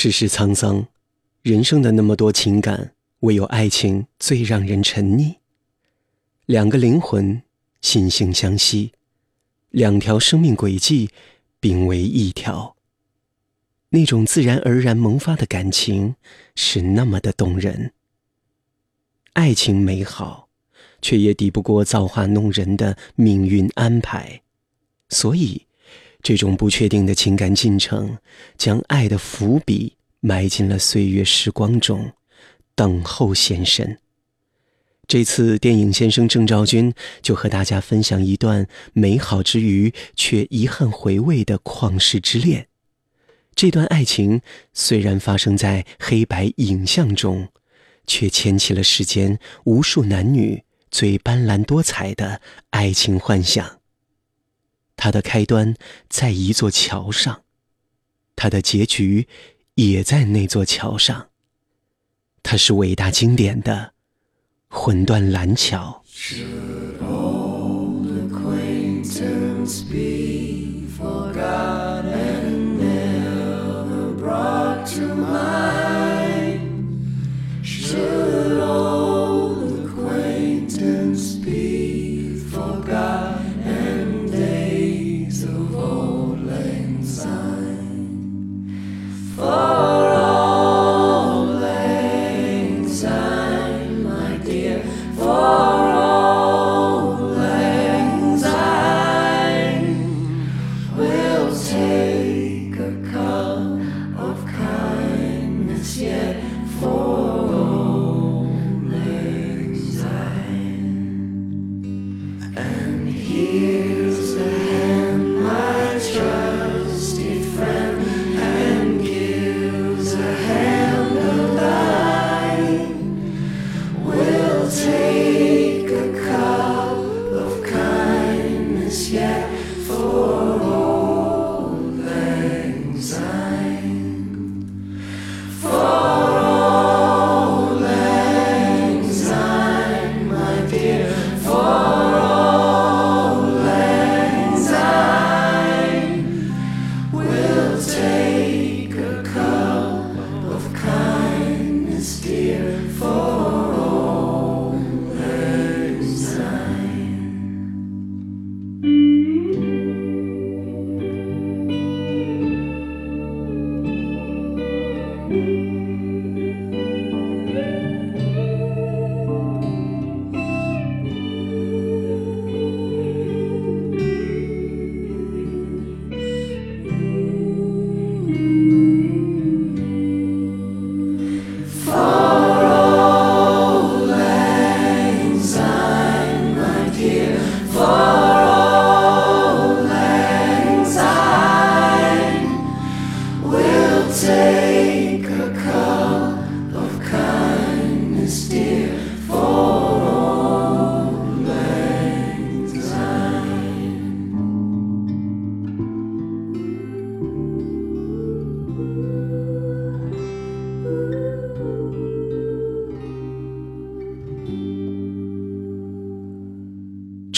世事沧桑，人生的那么多情感，唯有爱情最让人沉溺。两个灵魂心心相惜，两条生命轨迹并为一条。那种自然而然萌发的感情是那么的动人。爱情美好，却也抵不过造化弄人的命运安排，所以。这种不确定的情感进程，将爱的伏笔埋进了岁月时光中，等候现身。这次电影先生郑兆军就和大家分享一段美好之余却遗憾回味的旷世之恋。这段爱情虽然发生在黑白影像中，却牵起了世间无数男女最斑斓多彩的爱情幻想。它的开端在一座桥上，它的结局也在那座桥上。它是伟大经典的《魂断蓝桥》。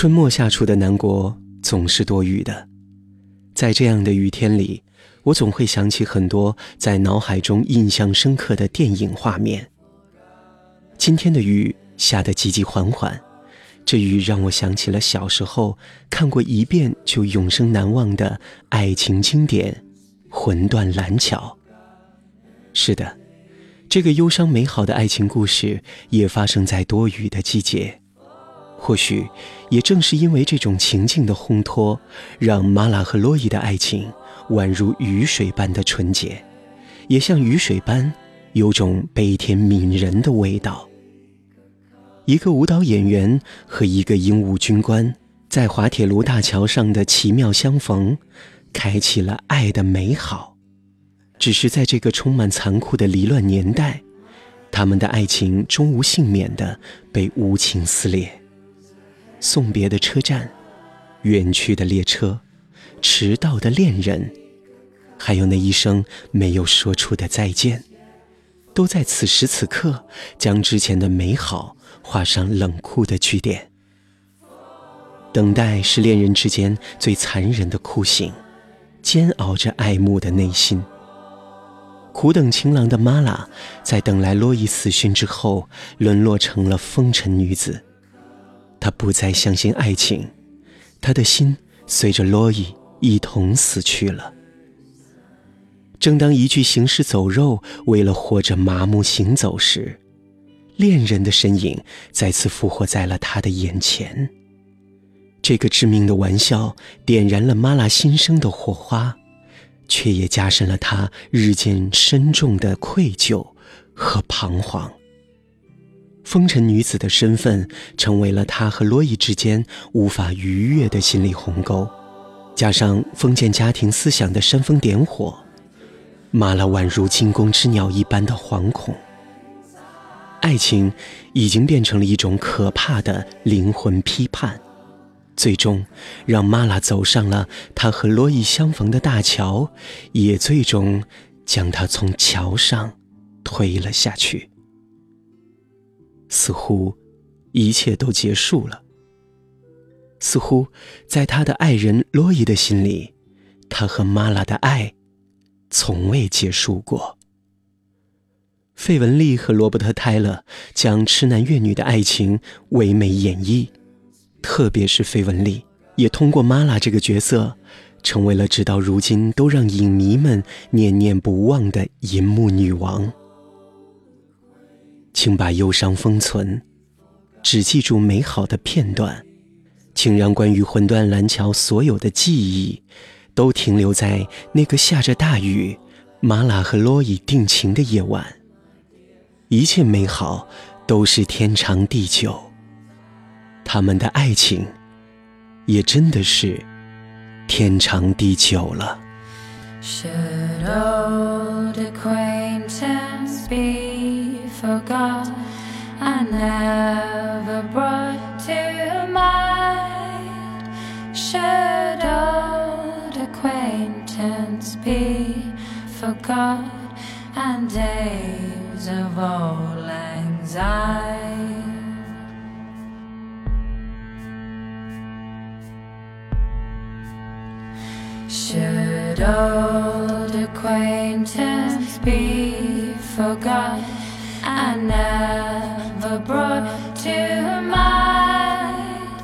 春末夏初的南国总是多雨的，在这样的雨天里，我总会想起很多在脑海中印象深刻的电影画面。今天的雨下得急急缓缓，这雨让我想起了小时候看过一遍就永生难忘的爱情经典《魂断蓝桥》。是的，这个忧伤美好的爱情故事也发生在多雨的季节。或许，也正是因为这种情境的烘托，让玛拉和洛伊的爱情宛如雨水般的纯洁，也像雨水般有种悲天悯人的味道。一个舞蹈演员和一个英武军官在滑铁卢大桥上的奇妙相逢，开启了爱的美好。只是在这个充满残酷的离乱年代，他们的爱情终无幸免地被无情撕裂。送别的车站，远去的列车，迟到的恋人，还有那一声没有说出的再见，都在此时此刻将之前的美好画上冷酷的句点。等待是恋人之间最残忍的酷刑，煎熬着爱慕的内心。苦等情郎的玛拉，在等来洛伊死讯之后，沦落成了风尘女子。他不再相信爱情，他的心随着洛伊一同死去了。正当一具行尸走肉为了活着麻木行走时，恋人的身影再次复活在了他的眼前。这个致命的玩笑点燃了玛拉心生的火花。却也加深了他日渐深重的愧疚和彷徨。风尘女子的身份成为了他和洛伊之间无法逾越的心理鸿沟，加上封建家庭思想的煽风点火，玛拉宛如惊弓之鸟一般的惶恐。爱情已经变成了一种可怕的灵魂批判。最终，让玛拉走上了他和洛伊相逢的大桥，也最终将他从桥上推了下去。似乎一切都结束了。似乎在他的爱人洛伊的心里，他和玛拉的爱从未结束过。费雯丽和罗伯特·泰勒将痴男怨女的爱情唯美演绎。特别是费雯丽，也通过玛拉这个角色，成为了直到如今都让影迷们念念不忘的银幕女王。请把忧伤封存，只记住美好的片段。请让关于魂断蓝桥所有的记忆，都停留在那个下着大雨，玛拉和洛伊定情的夜晚。一切美好，都是天长地久。他们的爱情，也真的是天长地久了。Forgot I never brought to mind? Should old acquaintance be forgot and days of old anxiety? Should old acquaintance be forgot never brought to mind?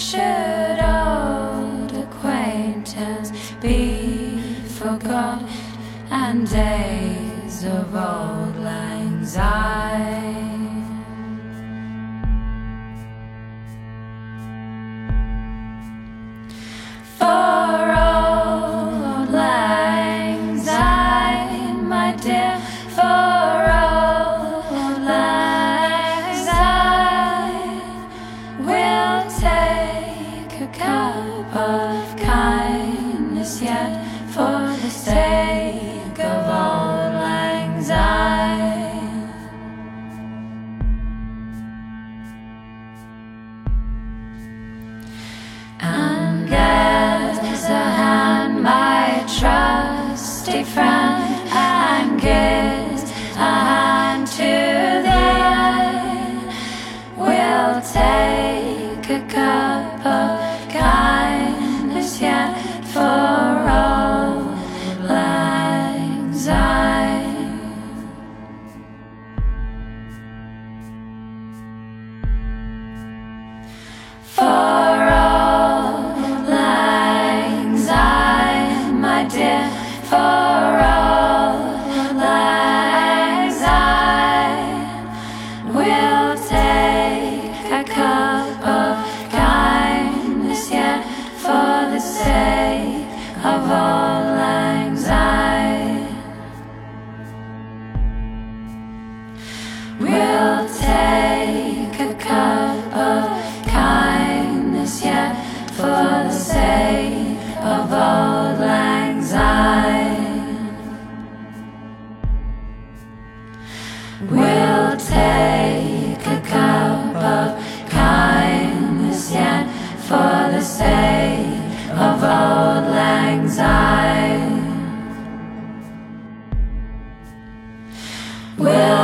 Should old acquaintance be forgot and days of old lang syne? cup of kindness yet for the sake of all anxiety. And guess I had my trusty friend. America. We'll